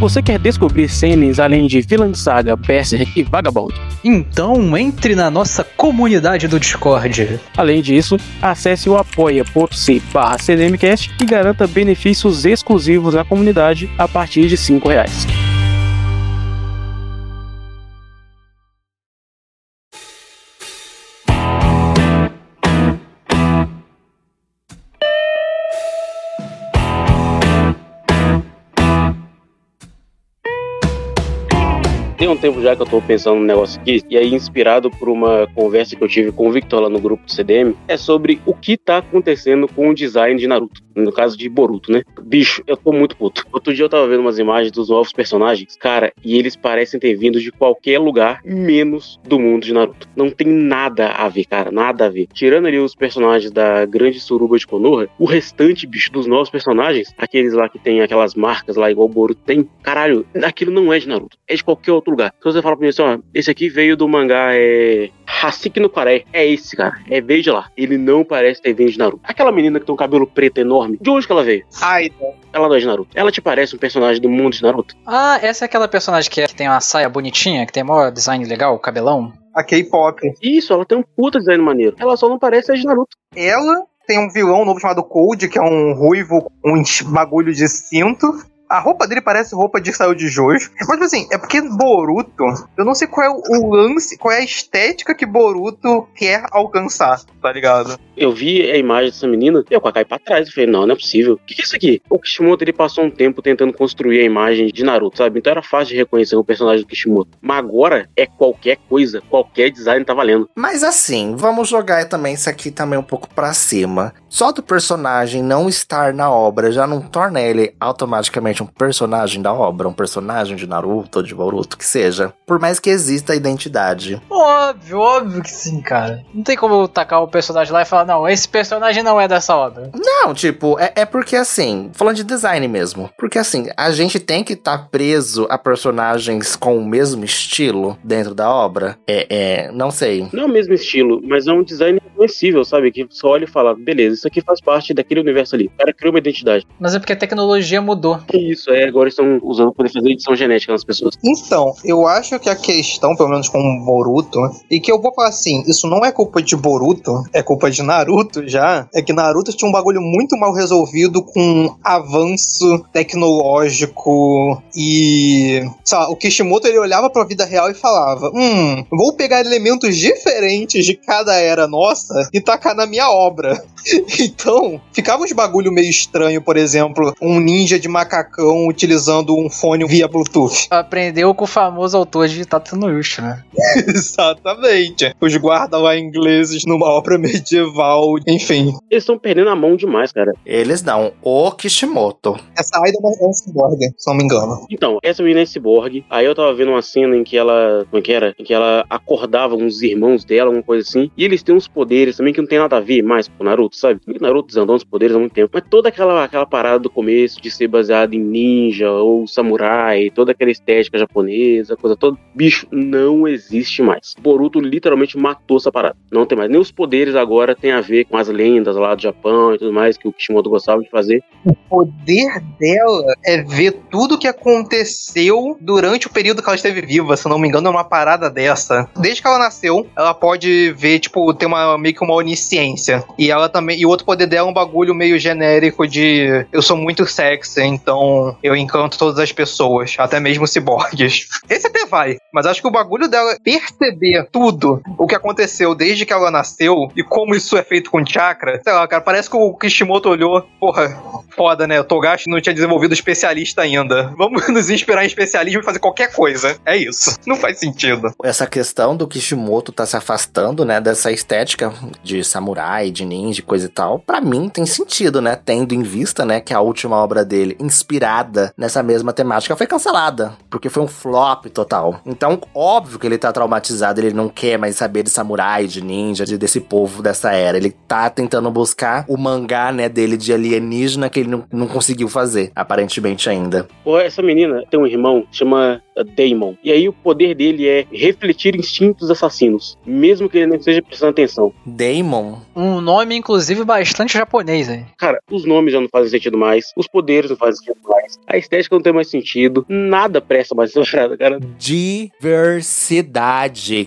Você quer descobrir cenas além de Villain Saga, Berserk e Vagabond? Então entre na nossa comunidade do Discord. Além disso, acesse o apoia.se barra CDMcast e garanta benefícios exclusivos na comunidade a partir de R$ reais. Um tempo já que eu tô pensando no negócio aqui, e aí, inspirado por uma conversa que eu tive com o Victor lá no grupo do CDM, é sobre o que tá acontecendo com o design de Naruto. No caso de Boruto, né? Bicho, eu tô muito puto. Outro dia eu tava vendo umas imagens dos novos personagens, cara, e eles parecem ter vindo de qualquer lugar, menos do mundo de Naruto. Não tem nada a ver, cara, nada a ver. Tirando ali os personagens da grande suruba de Konoha, o restante, bicho, dos novos personagens, aqueles lá que tem aquelas marcas lá, igual o Boruto tem, caralho, aquilo não é de Naruto, é de qualquer outro lugar. Se você fala pra mim assim, ó, esse aqui veio do mangá, é. Hasiki no Kare. É esse, cara. É veio de lá. Ele não parece ter vindo de Naruto. Aquela menina que tem um cabelo preto enorme, de onde que ela veio? Aida. Ela não é de Naruto. Ela te parece um personagem do mundo de Naruto? Ah, essa é aquela personagem que, é- que tem uma saia bonitinha, que tem maior design legal, cabelão. A K-pop. Isso, ela tem um puta design maneiro. Ela só não parece ser de Naruto. Ela tem um vilão novo chamado Cold, que é um ruivo com um bagulho de cinto. A roupa dele parece roupa de saiu de Jojo. Mas, tipo assim, é porque Boruto, eu não sei qual é o- lance, qual é a estética que Boruto quer alcançar, tá ligado? Eu vi a imagem dessa menina, eu caí pra trás. Eu falei, não, não é possível. O que, que é isso aqui? O Kishimoto, ele passou um tempo tentando construir a imagem de Naruto, sabe? Então era fácil de reconhecer o personagem do Kishimoto. Mas agora é qualquer coisa, qualquer design tá valendo. Mas assim, vamos jogar também isso aqui também um pouco pra cima. Só do personagem não estar na obra já não torna ele automaticamente um personagem da obra, um personagem de Naruto ou de Boruto, que seja. Por mais que exista a identidade. Óbvio, óbvio que sim, cara. Não tem como eu tacar o personagem lá e falar, não, esse personagem não é dessa obra. Não, tipo, é, é porque assim, falando de design mesmo. Porque assim, a gente tem que estar preso a personagens com o mesmo estilo dentro da obra. É, é, não sei. Não é o mesmo estilo, mas é um design reconhecível, sabe? Que você olha e fala, beleza, isso aqui faz parte daquele universo ali. O cara criou uma identidade. Mas é porque a tecnologia mudou. Isso, é, agora estão usando pra poder fazer edição genética nas pessoas. Então, eu acho que a questão, pelo menos com o Boruto, e que eu vou falar assim, isso não é culpa de Boruto, é culpa de Naruto já, é que Naruto tinha um bagulho muito mal resolvido com avanço tecnológico e, sei lá, o Kishimoto ele olhava pra vida real e falava, hum, vou pegar elementos diferentes de cada era nossa e tacar na minha obra. então, ficava uns bagulho meio estranho, por exemplo, um ninja de macacão utilizando um fone via Bluetooth. Aprendeu com o famoso autor de Tata no Yusha, né? Exatamente. Os guarda lá ingleses numa obra medieval, enfim. Eles estão perdendo a mão demais, cara. Eles não. O Kishimoto. Essa Aida é uma cyborg, se não me engano. Então, essa menina é cyborg. Aí eu tava vendo uma cena em que ela. Como é que era? Em que ela acordava uns irmãos dela, uma coisa assim. E eles têm uns poderes também que não tem nada a ver mais com o Naruto, sabe? O Naruto desandou uns poderes há muito tempo. Mas toda aquela, aquela parada do começo de ser baseado em ninja ou samurai, toda aquela estética japonesa, coisa toda. Bicho, não existe mais. Boruto literalmente matou essa parada. Não tem mais. Nem os poderes agora tem a ver com as lendas lá do Japão e tudo mais que o Kishimoto gostava de fazer. O poder dela é ver tudo que aconteceu durante o período que ela esteve viva. Se não me engano, é uma parada dessa. Desde que ela nasceu, ela pode ver, tipo, ter uma, meio que uma onisciência. E ela também. E o outro poder dela é um bagulho meio genérico de eu sou muito sexy, então eu encanto todas as pessoas, até mesmo ciborgues. Esse até vai. Mas acho que o bagulho dela perceber tudo o que aconteceu desde que ela nasceu e como isso é feito com chakra. Sei lá, cara, parece que o Kishimoto olhou, porra, foda, né? O Togashi não tinha desenvolvido especialista ainda. Vamos nos inspirar em especialismo e fazer qualquer coisa. É isso. Não faz sentido. Essa questão do Kishimoto tá se afastando, né, dessa estética de samurai, de ninja, coisa e tal, pra mim tem sentido, né, tendo em vista, né, que a última obra dele, inspirada nessa mesma temática, foi cancelada, porque foi um flop total. Então, óbvio que ele tá traumatizado, ele não quer mais saber de samurai, de ninja, de, desse povo dessa era. Ele tá tentando buscar o mangá, né, dele de alienígena que ele não, não conseguiu fazer, aparentemente ainda. Pô, essa menina tem um irmão, chama Daemon. E aí o poder dele é refletir instintos assassinos, mesmo que ele não esteja prestando atenção. Daemon. Um nome, inclusive, bastante japonês aí. Cara, os nomes já não fazem sentido mais, os poderes não fazem sentido mais, a estética não tem mais sentido, nada presta mais essa parada, cara. Diversidade.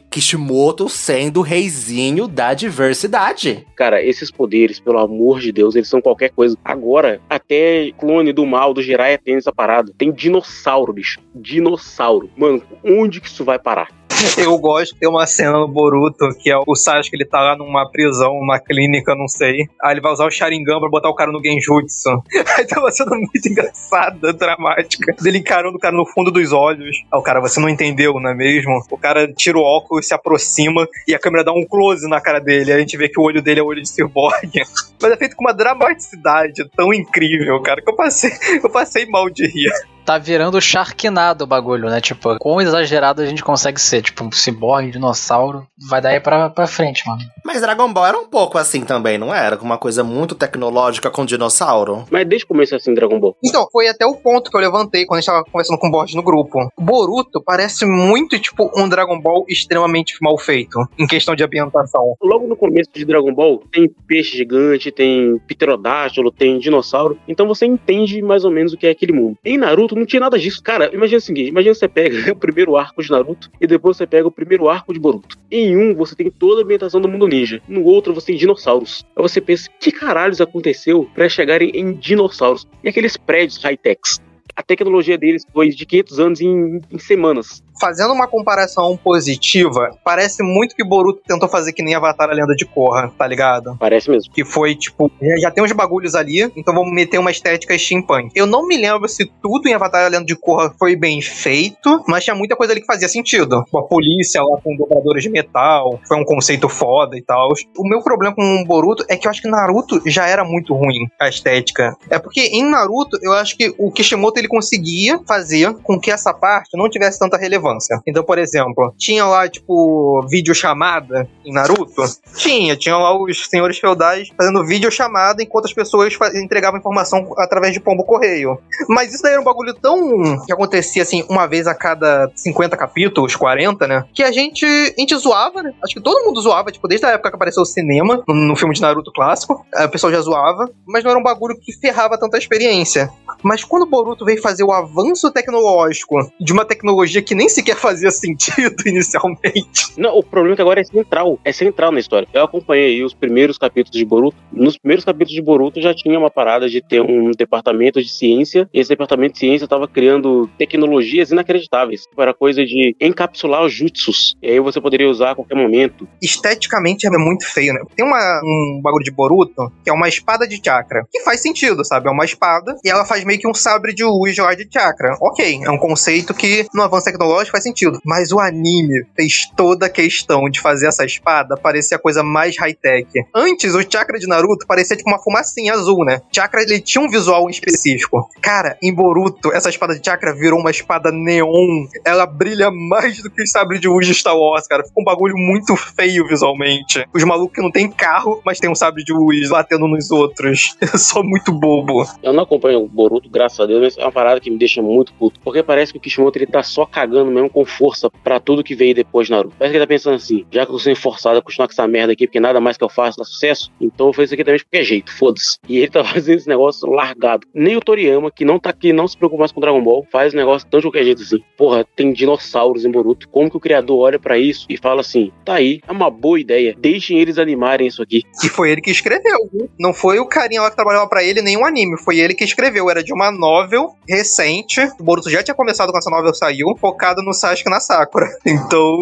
Kishimoto sendo o reizinho da diversidade. Cara, esses poderes, pelo amor de Deus, eles são qualquer coisa. Agora, até clone do mal, do Jiraiya tem essa parada. Tem dinossauro, bicho. Dinossauro. Mano, onde que isso vai parar? Eu gosto de ter uma cena no Boruto que é o Sasuke, ele tá lá numa prisão, numa clínica, não sei. Aí ele vai usar o Sharingan pra botar o cara no Genjutsu. Aí tem uma cena muito engraçada, dramática, dele encarando o cara no fundo dos olhos. Aí o cara, você não entendeu, não é mesmo? O cara tira o óculos, se aproxima e a câmera dá um close na cara dele. Aí a gente vê que o olho dele é o olho de Cyborg. Mas é feito com uma dramaticidade tão incrível, cara, que eu passei, eu passei mal de rir. Tá virando Sharknado o bagulho, né? Tipo, quão exagerado a gente consegue ser. Tipo, um ciborgue, dinossauro. Vai daí pra, pra frente, mano. Mas Dragon Ball era um pouco assim também, não era? Com uma coisa muito tecnológica com dinossauro. Mas desde o começo é assim, Dragon Ball. Então, foi até o ponto que eu levantei quando a gente tava conversando com o Borges no grupo. Boruto parece muito, tipo, um Dragon Ball extremamente mal feito, em questão de ambientação. Logo no começo de Dragon Ball, tem peixe gigante, tem pterodátilo, tem dinossauro. Então você entende mais ou menos o que é aquele mundo. Em Naruto não tinha nada disso. Cara, imagina o seguinte: imagina você pega o primeiro arco de Naruto e depois você pega o primeiro arco de Boruto. Em um, você tem toda a ambientação do mundo ninja. No outro, você tem dinossauros. Aí você pensa, que caralhos aconteceu para chegarem em dinossauros? E aqueles prédios high-techs? A tecnologia deles foi de 500 anos em, em semanas. Fazendo uma comparação positiva, parece muito que Boruto tentou fazer que nem Avatar a Lenda de Korra, tá ligado? Parece mesmo. Que foi tipo, já tem uns bagulhos ali, então vamos meter uma estética steampunk. Eu não me lembro se tudo em Avatar a Lenda de Korra foi bem feito, mas tinha muita coisa ali que fazia sentido. A polícia lá com dobradores de metal, foi um conceito foda e tal. O meu problema com o Boruto é que eu acho que Naruto já era muito ruim a estética. É porque em Naruto, eu acho que o Kishimoto ele conseguia fazer com que essa parte não tivesse tanta relevância. Então, por exemplo, tinha lá, tipo, videochamada em Naruto? Tinha, tinha lá os senhores feudais fazendo videochamada enquanto as pessoas entregavam informação através de pombo correio. Mas isso daí era um bagulho tão. que acontecia assim, uma vez a cada 50 capítulos, 40, né? Que a gente, a gente zoava, né? Acho que todo mundo zoava, tipo, desde a época que apareceu o cinema, no, filme de Naruto clássico, o pessoal já zoava, mas não era um bagulho que ferrava tanta experiência. Mas quando o Boruto veio fazer o avanço tecnológico de uma tecnologia que nem sequer fazia sentido inicialmente. Não, o problema é que agora é central. É central na história. Eu acompanhei os primeiros capítulos de Boruto. Nos primeiros capítulos de Boruto já tinha uma parada de ter um departamento de ciência. E esse departamento de ciência estava criando tecnologias inacreditáveis. Era coisa de encapsular os jutsus. E aí você poderia usar a qualquer momento. Esteticamente é muito feio, né? Tem uma, um bagulho de Boruto que é uma espada de chakra. Que faz sentido, sabe? É uma espada e ela faz meio que um sabre de luz lá de chakra. Ok, é um conceito que no avanço tecnológico faz sentido. Mas o anime fez toda a questão de fazer essa espada parecer a coisa mais high-tech. Antes, o chakra de Naruto parecia tipo uma fumacinha azul, né? Chakra, ele tinha um visual específico. Cara, em Boruto, essa espada de chakra virou uma espada neon. Ela brilha mais do que o sabre de luz de Star Wars, cara. Ficou um bagulho muito feio visualmente. Os malucos que não tem carro, mas tem um sabre de luz batendo nos outros. Eu sou muito bobo. Eu não acompanho o Boruto, graças a Deus, mas é uma parada que me deixa muito puto. Porque parece que o Kishimoto ele tá só cagando mesmo com força pra tudo que veio depois de Naruto. Parece que ele tá pensando assim: já que eu sendo forçado a continuar com essa merda aqui, porque nada mais que eu faço dá sucesso, então eu fazer isso aqui também de qualquer jeito, foda-se. E ele tá fazendo esse negócio largado. Nem o Toriyama, que não tá aqui, não se preocupa mais com Dragon Ball, faz o negócio tão de qualquer jeito assim. Porra, tem dinossauros em Boruto. Como que o criador olha pra isso e fala assim: tá aí, é uma boa ideia, deixem eles animarem isso aqui. E foi ele que escreveu, viu? Não foi o carinha lá que trabalhava pra ele, nem um anime. Foi ele que escreveu. Era de uma novel recente. O Boruto já tinha começado quando essa novel saiu, focado no Sasuke e na Sakura. Então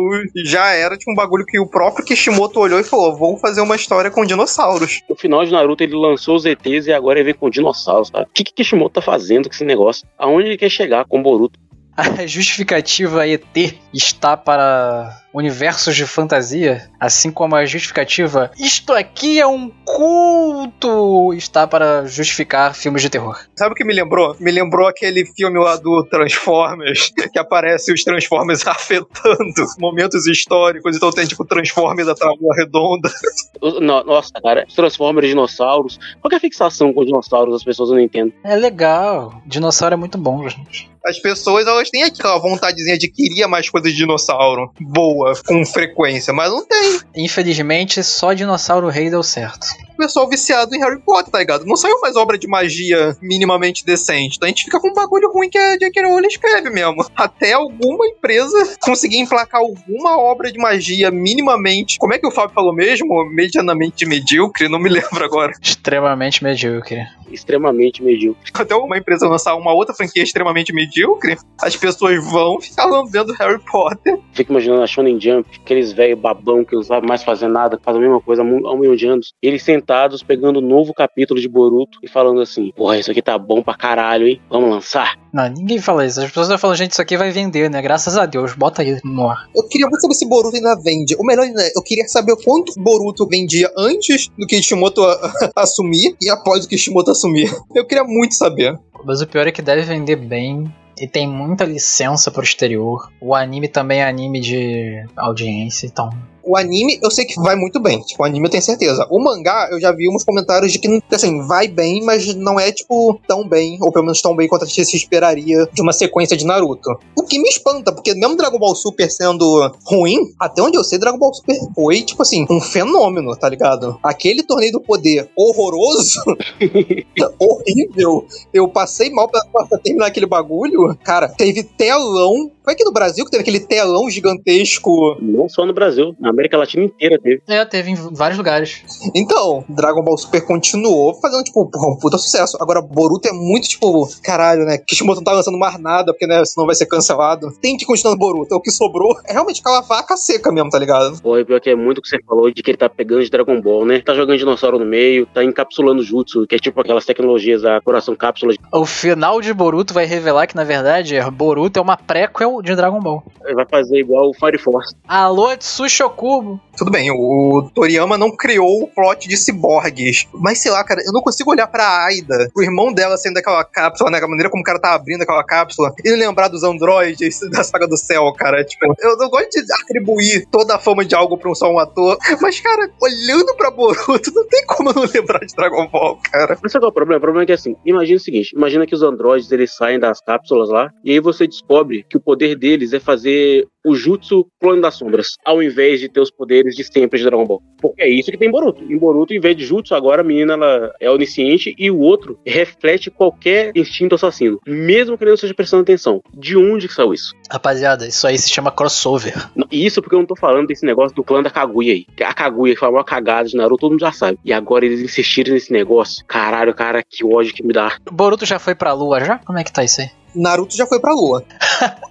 já era tipo um bagulho que o próprio Kishimoto olhou e falou: vou fazer uma história com dinossauros. No final de Naruto, ele lançou os ETs e agora ele vem com dinossauros, cara. O que, que Kishimoto tá fazendo com esse negócio? Aonde ele quer chegar com o Boruto? A justificativa ET está para universos de fantasia, assim como a justificativa isto aqui é um culto está para justificar filmes de terror. Sabe o que me lembrou? Me lembrou aquele filme lá do Transformers, que aparece os Transformers afetando momentos históricos, então tem tipo Transformers da Tábua Redonda. No- Nossa, cara, os Transformers, dinossauros. Qual que é a fixação com dinossauros? As pessoas não entendem. É legal. Dinossauro é muito bom, gente. As pessoas elas elas têm aquela vontadezinha de queria mais coisas de dinossauro boa, com frequência, mas não tem. Infelizmente, só Dinossauro Rei deu certo. Pessoal viciado em Harry Potter, tá ligado? Não saiu mais obra de magia minimamente decente. Então a gente fica com um bagulho ruim que a J.K. Rowling escreve mesmo. Até alguma empresa conseguir emplacar alguma obra de magia minimamente. Como é que o Fábio falou mesmo? Medianamente medíocre? Não me lembro agora. Extremamente medíocre. Extremamente medíocre. Até uma empresa lançar uma outra franquia extremamente medíocre, as pessoas vão ficar lambendo Harry Potter. Fico imaginando a Shonen Jump, aqueles velhos babão que não sabem mais fazer nada, que fazem a mesma coisa há um milhão de anos. Eles sentados, pegando um novo capítulo de Boruto e falando assim: Porra, isso aqui tá bom pra caralho, hein? Vamos lançar? Não, ninguém fala isso. As pessoas estão falando, gente, isso aqui vai vender, né? Graças a Deus. Bota aí no ar. Eu queria muito saber se Boruto ainda vende. O melhor ainda, é, eu queria saber quanto Boruto vendia antes do Kishimoto assumir e após o Kishimoto assumir. Eu queria muito saber. Mas o pior é que deve vender bem. E tem muita licença pro exterior. O anime também é anime de audiência, então. O anime, eu sei que vai muito bem. Tipo, o anime eu tenho certeza. O mangá, eu já vi uns comentários de que, assim, vai bem, mas não é, tipo, tão bem, ou pelo menos tão bem quanto a gente se esperaria de uma sequência de Naruto. O que me espanta, porque mesmo Dragon Ball Super sendo ruim, até onde eu sei, Dragon Ball Super foi, tipo assim, um fenômeno, tá ligado? Aquele torneio do poder horroroso, horrível. Eu passei mal pra, pra terminar aquele bagulho. Cara, teve telão. Foi aqui no Brasil que teve aquele telão gigantesco Não só no Brasil, na América Latina inteira teve. É, teve em vários lugares. Então, Dragon Ball Super continuou fazendo, tipo, um puta sucesso. Agora, Boruto é muito, tipo, caralho, né? Kishimoto não tá lançando mais nada, porque, né, senão vai ser cancelado. Tem que continuar no Boruto. É o que sobrou é realmente aquela vaca seca mesmo, tá ligado? Porra, e pior que é muito o que você falou de que ele tá pegando de Dragon Ball, né? Tá jogando dinossauro no meio, tá encapsulando Jutsu, que é tipo aquelas tecnologias da coração cápsula. O final de Boruto vai revelar que, na verdade, Boruto é uma prequel de Dragon Ball. Ele vai fazer igual o Fire Force. Alô, Tsushokubo! Tudo bem, o Toriyama não criou o plot de ciborgues. Mas sei lá, cara, eu não consigo olhar pra Aida, o irmão dela sendo daquela cápsula, né? A maneira como o cara tá abrindo aquela cápsula, e lembrar dos androides da saga do céu, cara. Tipo, eu não gosto de atribuir toda a fama de algo pra um só um ator. Mas, cara, olhando pra Boruto, não tem como eu não lembrar de Dragon Ball, cara. Mas sabe qual é o problema? O problema é que assim, imagina o seguinte: imagina que os androides eles saem das cápsulas lá, e aí você descobre que o poder deles é fazer o Jutsu Clone das Sombras, ao invés de ter os poderes de sempre de Dragon Ball. Porque é isso que tem em Boruto. Em Boruto, em vez de Jutsu, agora a menina ela é onisciente e o outro reflete qualquer instinto assassino, mesmo que ele não esteja prestando atenção. De onde que saiu isso? Rapaziada, isso aí se chama crossover. Isso porque eu não tô falando desse negócio do clã da Kaguya aí. A Kaguya que foi a maior cagada de Naruto, todo mundo já sabe. E agora eles insistiram nesse negócio. Caralho, cara, que ódio que me dá. Boruto já foi pra lua já? Como é que tá isso aí? Naruto já foi pra lua.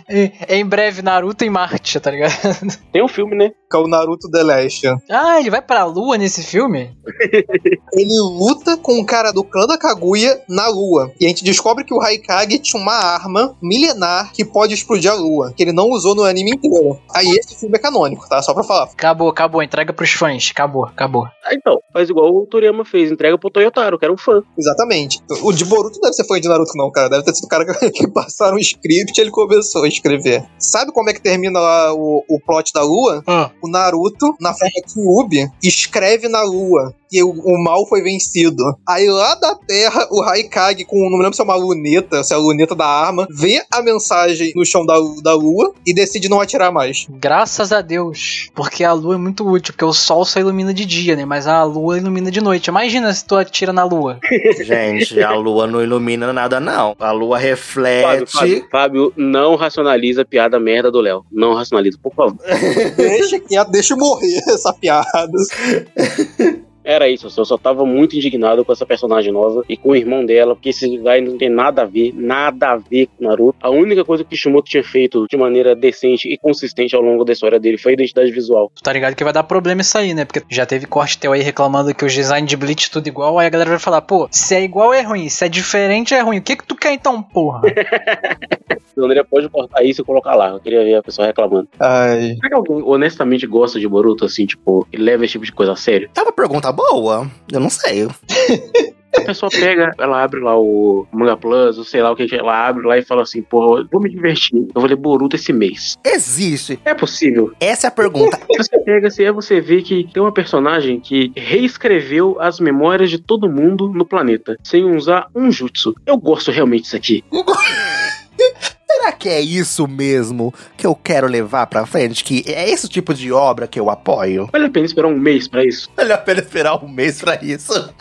E- Em breve, Naruto em Marte, tá ligado? Tem um filme, né? Que é o Naruto The Last. Ah, ele vai pra lua nesse filme? Ele luta com o cara do clã da Kaguya na lua. E a gente descobre que o Haikage tinha uma arma milenar que pode explodir a lua. Que ele não usou no anime inteiro. Aí esse filme é canônico, tá? Só pra falar. Acabou, acabou. Entrega pros fãs. Acabou, acabou. Ah, então, faz igual o Toriyama fez. Entrega pro Toyotaro, que era um fã. Exatamente. O de Boruto não deve ser fã de Naruto, não, cara. Deve ter sido o cara que, que passaram o script e ele começou a escrever. Sabe como é que termina lá o, o plot da lua? Ah, O Naruto, na forma Kyuubi, escreve na lua que o, o mal foi vencido. Aí lá da Terra, o Haikage, com não me lembro se é uma luneta, se é a luneta da arma, vê a mensagem no chão da, da lua e decide não atirar mais. graças a Deus. Porque a lua é muito útil, porque o sol só ilumina de dia, né? Mas a lua ilumina de noite. Imagina se tu atira na lua. Gente, a lua não ilumina nada, não. A lua Fábio, reflete. Fábio, Fábio, não racionaliza a piada merda do Léo. Não racionaliza, por favor. Deixa quieto, deixa eu morrer essa piada. Era isso, eu só, tava muito indignado com essa personagem nova e com o irmão dela, porque esse guy não tem nada a ver, nada a ver com Naruto. A única coisa que o Kishimoto tinha feito de maneira decente e consistente ao longo da história dele foi a identidade visual. Tu tá ligado que vai dar problema isso aí, né? Porque já teve corte teu aí reclamando que os design de Bleach tudo igual, aí a galera vai falar, pô, se é igual é ruim, se é diferente é ruim. O que que tu quer então, porra? O André pode cortar isso e colocar lá. Eu queria ver a pessoa reclamando. Ai. Será que alguém honestamente gosta de Boruto, assim, tipo, e leva esse tipo de coisa a sério? É uma pergunta boa. Eu não sei. A pessoa pega, ela abre lá o Manga Plus, ou sei lá o que que ela abre lá e fala assim, pô, vou me divertir, eu vou ler Boruto esse mês. Existe. É possível. Essa é a pergunta. Você pega assim, aí você vê que tem uma personagem que reescreveu as memórias de todo mundo no planeta, sem usar um jutsu. Eu gosto realmente disso aqui. que é isso mesmo que eu quero levar pra frente? Que é esse tipo de obra que eu apoio? Vale a pena esperar um mês pra isso? Vale a pena esperar um mês pra isso?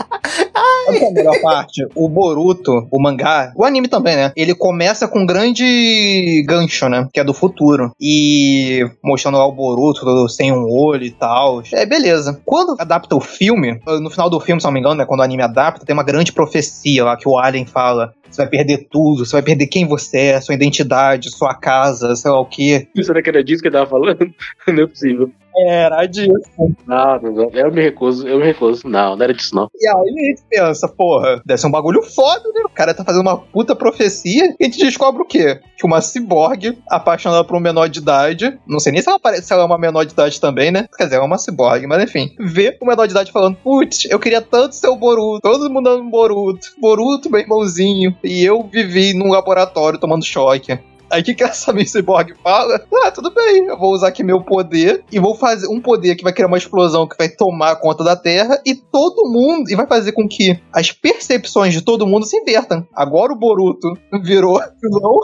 Sabe qual é a melhor parte? O Boruto, o mangá, o anime também, né? Ele começa com um grande gancho, né? Que é do futuro. E mostrando lá o Boruto sem um olho e tal. É, beleza. Quando adapta o filme, no final do filme, se não me engano, né? Quando o anime adapta, tem uma grande profecia lá que o Alien fala. Você vai perder tudo, você vai perder quem você é, sua identidade, sua casa, sei lá o quê. Será que era disso que ele tava falando? Não é possível. Era disso. Não, não, não, eu me recuso, eu me recuso. Não, não era disso, não. E aí a gente pensa, porra, deve ser um bagulho foda, né? O cara tá fazendo uma puta profecia e a gente descobre o quê? Que uma ciborgue apaixonada por um menor de idade, não sei nem se ela, parece, se ela é uma menor de idade também, né? Quer dizer, é uma ciborgue, mas enfim. Vê o menor de idade falando, putz, eu queria tanto ser o Boruto, todo mundo dando Boruto. Boruto, meu irmãozinho. E eu vivi num laboratório tomando choque. Aí o que, que essa Miss Cyborg fala? Ah, tudo bem, eu vou usar aqui meu poder e vou fazer um poder que vai criar uma explosão que vai tomar conta da Terra e todo mundo. E vai fazer com que as percepções de todo mundo se invertam. Agora o Boruto virou vilão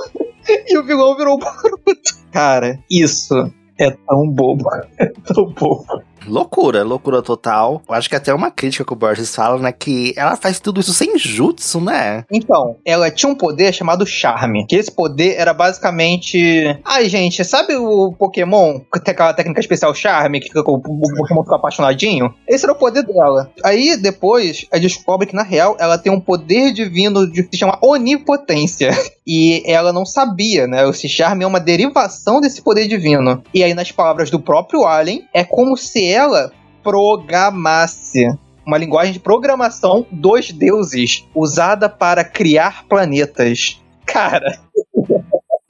e o vilão virou o Boruto. Cara, isso é tão bobo. É tão bobo. Loucura, loucura total. Eu acho que até uma crítica que o Borges fala, né? Que ela faz tudo isso sem jutsu, né? Então, ela tinha um poder chamado Charme. Que esse poder era basicamente. Ai, gente, sabe o Pokémon que tem aquela técnica especial Charme, que o Pokémon fica apaixonadinho? Esse era o poder dela. Aí depois, a descobre que na real ela tem um poder divino de, que se chama Onipotência. E ela não sabia, né? Esse charme é uma derivação desse poder divino. E aí, nas palavras do próprio Alien, é como se ela programasse uma linguagem de programação dos deuses usada para criar planetas. Cara,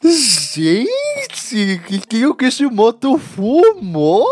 Gente, que que o Kishimoto fumou?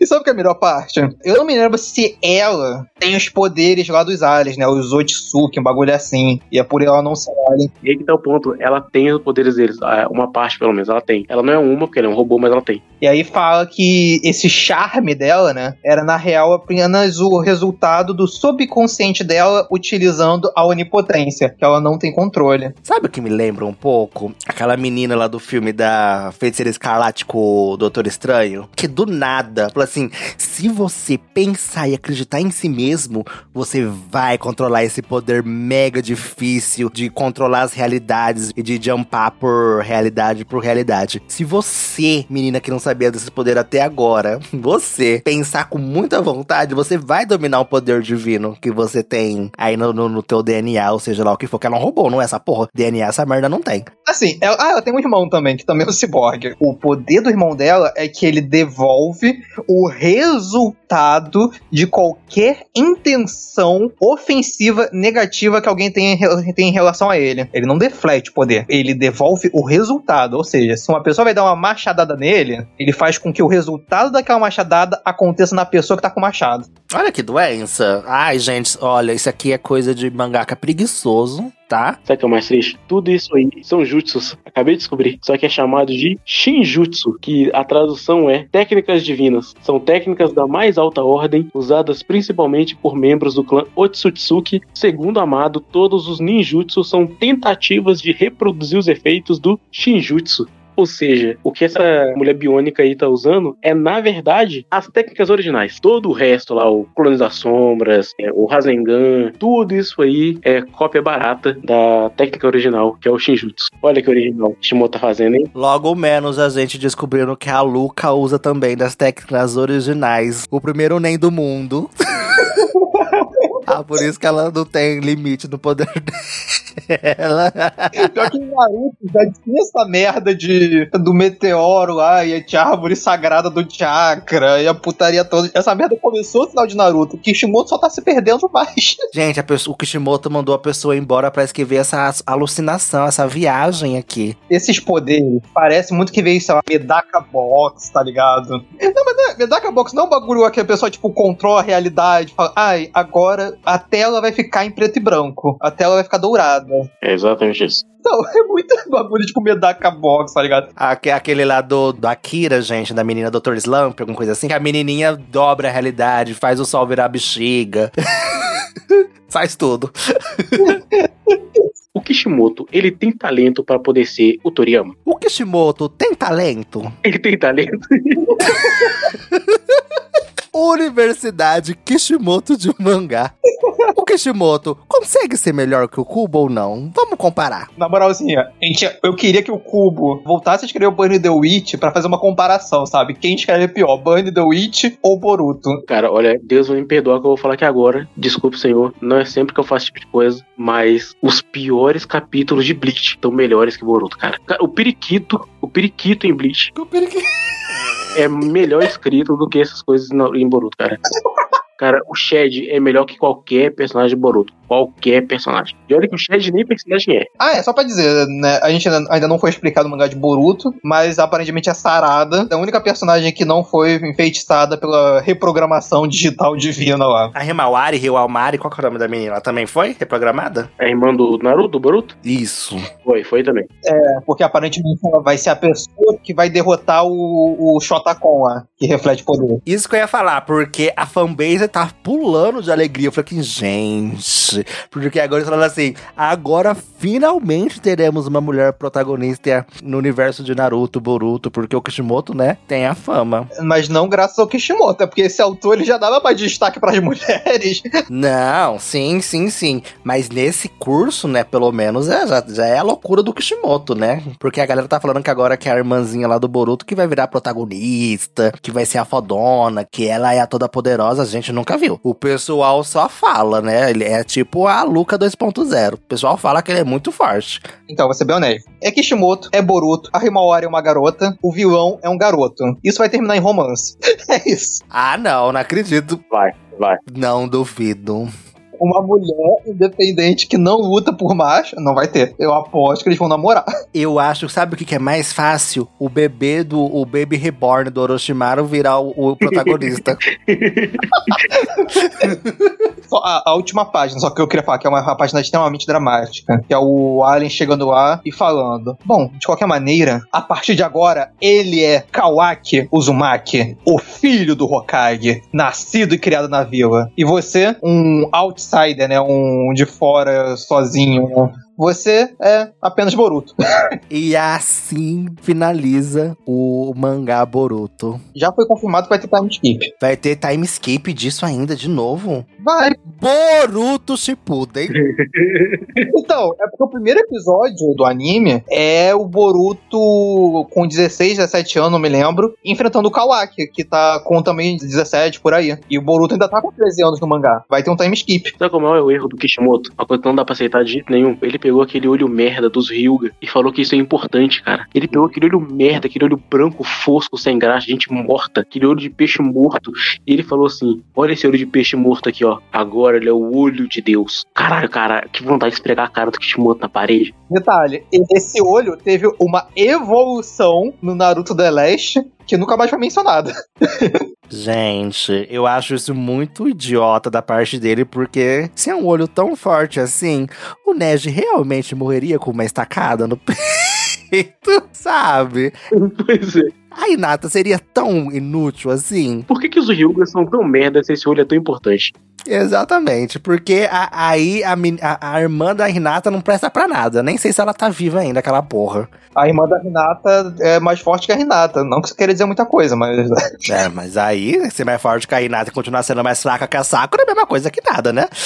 e sabe o que é a melhor parte? Eu não me lembro se ela tem os poderes lá dos aliens, né? Os Otsuki, um bagulho assim. E é por ela não ser alien. E aí que tá o ponto. Ela tem os poderes deles. Ah, Uma parte, pelo menos, ela tem. Ela não é uma, porque ela é um robô, mas ela tem. E aí fala que esse charme dela, né, era na real apenas o resultado do subconsciente dela utilizando a onipotência, que ela não tem controle. Sabe o que me lembra um pouco? Aquela menina lá do filme da Feiticeira Escarlate com o Doutor Estranho. Que do nada, falou assim: se você pensar e acreditar em si mesmo, você vai controlar esse poder mega difícil de controlar as realidades e de jumpar por realidade por realidade. Se você, menina que não sabia desse poder até agora, você pensar com muita vontade, você vai dominar o poder divino que você tem aí no, no, no teu DNA, ou seja lá o que for, que ela é um robô, não é essa porra. DNA essa merda não tem. Assim, ela, ah, ela tem um irmão também, que também é um ciborgue. O poder do irmão dela é que ele devolve o resultado de qualquer intenção ofensiva negativa que alguém tem tem em relação a ele. Ele não deflete o poder, ele devolve o resultado. Ou seja, se uma pessoa vai dar uma machadada nele, ele faz com que o resultado daquela machadada aconteça na pessoa que tá com o machado. Olha que doença. Ai, gente, olha, isso aqui é coisa de mangaka preguiçoso, tá? Sabe o que é o mais triste? Tudo isso aí são jutsus. Acabei de descobrir. Só que é chamado de Shinjutsu, que a tradução é técnicas divinas. São técnicas da mais alta ordem, usadas principalmente por membros do clã Otsutsuki. Segundo Amado, todos os ninjutsu são tentativas de reproduzir os efeitos do Shinjutsu. Ou seja, o que essa mulher biônica aí tá usando é, na verdade, as técnicas originais. Todo o resto lá, o Clones das Sombras, é, o Rasengan, tudo isso aí é cópia barata da técnica original, que é o Shinjutsu. Olha que original o Shimo tá fazendo, hein? Logo menos a gente descobrindo que a Luca usa também das técnicas originais. O primeiro nem do mundo. ah, por isso que ela não tem limite no poder dela. Pior que em Naruto já tinha essa merda de, do meteoro lá e a árvore sagrada do chakra e a putaria toda. Essa merda começou no final de Naruto. Kishimoto só tá se perdendo mais. Gente, a pessoa- o Kishimoto mandou a pessoa embora pra escrever essa alucinação, essa viagem aqui. Esses poderes parece muito que veio, sei lá, Medaka Box, tá ligado? Não, mas não é, Medaka Box não é um bagulho que a pessoa, tipo, controla a realidade. Fala, ai, agora a tela vai ficar em preto e branco. A tela vai ficar dourada. É exatamente isso. Não, é muito bagulho, tipo, Medaka Box, tá ligado? Aque- Aquele lá do, do Akira, gente, da menina Dr. Slump, alguma coisa assim, que a menininha dobra a realidade, faz o sol virar bexiga. faz tudo. o Kishimoto, ele tem talento para poder ser o Toriyama? O Kishimoto tem talento? Ele tem talento? Universidade Kishimoto de mangá. O Kishimoto consegue ser melhor que o Kubo ou não? Vamos comparar. Na moralzinha, a gente, eu queria que o Cubo voltasse a escrever o Bunny the Witch pra fazer uma comparação, sabe? Quem escreve pior, Bunny the Witch ou Boruto? Cara, olha, Deus vai me perdoar que eu vou falar aqui agora. Desculpe, senhor. Não é sempre que eu faço esse tipo de coisa. Mas os piores capítulos de Bleach estão melhores que Boruto, cara. Cara, O periquito, o periquito em Bleach é melhor escrito do que essas coisas no- em Boruto, cara. Cara, o Shed é melhor que qualquer personagem de Boruto. Qualquer personagem. E olha que o Shed nem personagem é. Ah, é só pra dizer, né? A gente ainda ainda não foi explicado o mangá de Boruto, mas aparentemente é Sarada, a única personagem que não foi enfeitiçada pela reprogramação digital divina lá. A Himawari, Hiwamari, qual que é o nome da menina? Ela também foi reprogramada? A irmã do Naruto, do Boruto? Isso. Foi, foi também. É, porque aparentemente ela vai ser a pessoa que vai derrotar o, o Shotakon lá, que reflete poder. Isso que eu ia falar, porque a fanbase tá pulando de alegria. Eu falei que, gente. Porque agora eles falaram assim: agora finalmente teremos uma mulher protagonista no universo de Naruto, Boruto, porque o Kishimoto, né, tem a fama. Mas não graças ao Kishimoto, é porque esse autor ele já dava mais destaque pras mulheres. Não, sim, sim, sim. Mas nesse curso, né, pelo menos, é, já, já é a loucura do Kishimoto, né? Porque a galera tá falando que agora que é a irmãzinha lá do Boruto que vai virar protagonista, que vai ser a fodona, que ela é a toda poderosa, a gente nunca viu. O pessoal só fala, né? Ele é tipo a Luca 2.0. O pessoal fala que ele é muito forte. Então, vou ser bem honesto. É Kishimoto, é Boruto, a Himawari é uma garota, o vilão é um garoto. Isso vai terminar em romance. é isso. Ah, não, não acredito. Vai, vai. Não duvido. Uma mulher independente que não luta por macho, não vai ter. Eu aposto que eles vão namorar. Eu acho, sabe o que que é mais fácil? O bebê do o Baby Reborn do Orochimaru virar o, o protagonista. Só a, a última página, só que eu queria falar que é uma, uma página extremamente dramática. Que é o Alien chegando lá e falando: Bom, de qualquer maneira, a partir de agora, ele é Kawaki Uzumaki, o filho do Hokage, nascido e criado na vila. E você, um outsider, né? Um de fora sozinho. Você é apenas Boruto. E assim finaliza o mangá Boruto. Já foi confirmado que vai ter time skip. Vai ter time skip disso ainda de novo? Vai. Boruto Shippuden. Então, é porque o primeiro episódio do anime é o Boruto com 16, 17 anos, não me lembro, enfrentando o Kawaki, que tá com também 17 por aí. E o Boruto ainda tá com 13 anos no mangá. Vai ter um time skip. Sabe qual é o erro do Kishimoto? Uma coisa não dá pra aceitar de jeito nenhum. Ele pegou aquele olho merda dos Ryuga e falou que isso é importante, cara. Ele pegou aquele olho merda, aquele olho branco, fosco, sem graça, gente morta, aquele olho de peixe morto. E ele falou assim: Olha esse olho de peixe morto aqui, ó. Agora ele é o olho de Deus. Caralho, cara, que vontade de esfregar a cara do Kishimoto na parede. Detalhe, esse olho teve uma evolução no Naruto The Last que nunca mais foi mencionada. Gente, eu acho isso muito idiota da parte dele, porque se é um olho tão forte assim, o Neji realmente morreria com uma estacada no peito, sabe? pois é. A Hinata seria tão inútil assim? Por que, que os Ryuga são tão merda se esse olho é tão importante? Exatamente, porque a- aí a, a- a irmã da Hinata não presta pra nada. Nem sei se ela tá viva ainda, aquela porra. A irmã da Renata é mais forte que a Renata. Não que isso queira dizer muita coisa, mas. É, mas aí, ser mais forte que a Hinata e continuar sendo mais fraca que a Sakura é a mesma coisa que nada, né?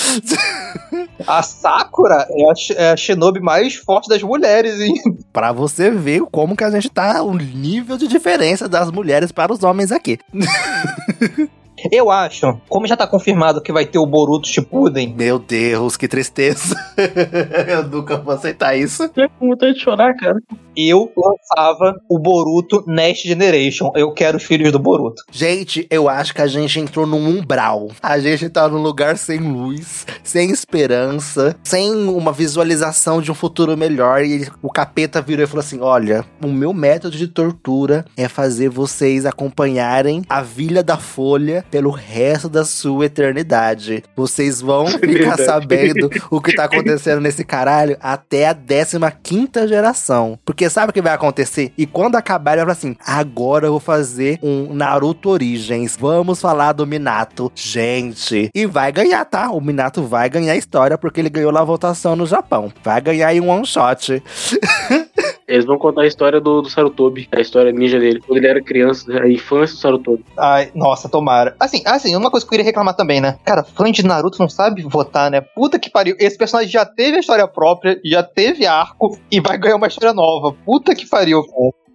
A Sakura é a, é a Shinobi mais forte das mulheres, hein? Pra você ver como que a gente tá, o nível de diferença das mulheres para os homens aqui. Eu acho, como já tá confirmado que vai ter o Boruto Shippuden, Meu Deus, que tristeza. Eu nunca vou aceitar isso. Eu com vontade de chorar, cara. eu lançava o Boruto Next Generation. Eu quero os filhos do Boruto. Gente, eu acho que a gente entrou num umbral. A gente tá num lugar sem luz, sem esperança, sem uma visualização de um futuro melhor. E o capeta virou e falou assim: Olha, o meu método de tortura é fazer vocês acompanharem a Vilha da Folha pelo resto da sua eternidade. Vocês vão ficar Verdade. sabendo o que tá acontecendo nesse caralho até a 15 quinta geração. Porque sabe o que vai acontecer? E quando acabar, ele vai falar assim: agora eu vou fazer um Naruto Origens. Vamos falar do Minato. Gente. E vai ganhar, tá? O Minato vai ganhar a história porque ele ganhou lá a votação no Japão. Vai ganhar em um one shot. Eles vão contar a história do, do Sarutobi, a história ninja dele. Quando ele era criança, a infância do Sarutobi. Ai, nossa, tomara. Assim, assim, uma coisa que eu queria reclamar também, né? Cara, fã de Naruto não sabe votar, né? Puta que pariu. Esse personagem já teve a história própria, já teve arco e vai ganhar uma história nova. Puta que pariu.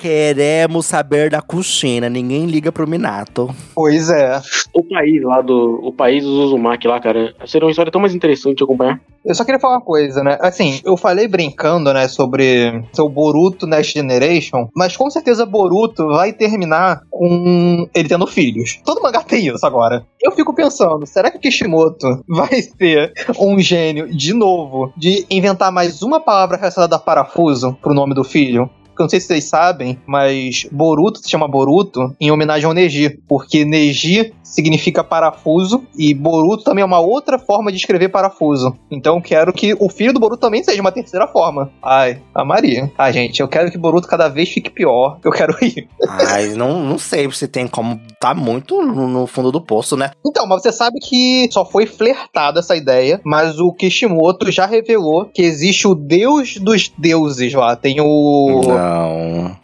Queremos saber da Kushina. Ninguém liga pro Minato. Pois é. O país lá do. O país dos Uzumaki lá, cara. Seria uma história tão mais interessante de acompanhar. Eu só queria falar uma coisa, né? Assim, eu falei brincando, né, sobre o Boruto Next Generation, mas com certeza Boruto vai terminar com ele tendo filhos. Todo mangá tem isso agora. Eu fico pensando, será que o Kishimoto vai ser um gênio de novo de inventar mais uma palavra relacionada a parafuso pro nome do filho? Não sei se vocês sabem, mas Boruto se chama Boruto em homenagem ao Neji, porque Neji significa parafuso e Boruto também é uma outra forma de escrever parafuso. Então quero que o filho do Boruto também seja uma terceira forma. Ai, a Maria. Ah, gente, eu quero que Boruto cada vez fique pior. Eu quero ir. Ai, não, não sei se tem como. Tá muito no, no fundo do poço, né? Então, mas você sabe que só foi flertada essa ideia, mas o Kishimoto já revelou que existe o deus dos deuses lá. Tem o. Não.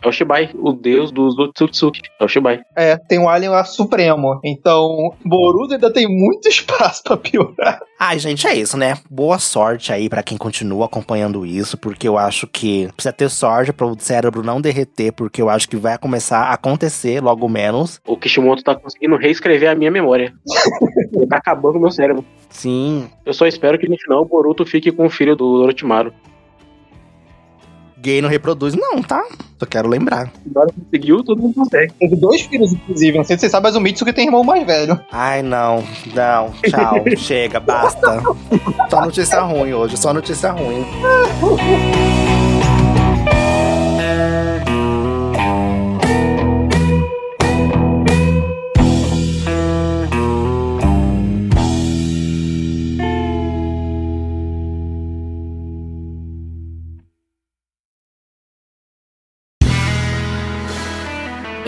É o Shibai, o deus dos Otsutsuki. É o Shibai. É, tem o Alien lá supremo. Então, Boruto ainda tem muito espaço pra piorar. Ai, gente, é isso, né? Boa sorte aí pra quem continua acompanhando isso, porque eu acho que precisa ter sorte para o cérebro não derreter, porque eu acho que vai começar a acontecer logo menos. O Kishimoto tá conseguindo reescrever a minha memória. Ele tá acabando o meu cérebro. Sim, Eu só espero que no final o Boruto fique com o filho do Orochimaru. Gay não reproduz, não, tá? Só quero lembrar. Agora conseguiu, todo mundo consegue. Teve dois filhos, inclusive. Não sei se vocês sabem, mas o Mitsuki tem irmão mais velho. Ai, não, não, tchau, chega, basta. Só notícia ruim hoje, só notícia ruim.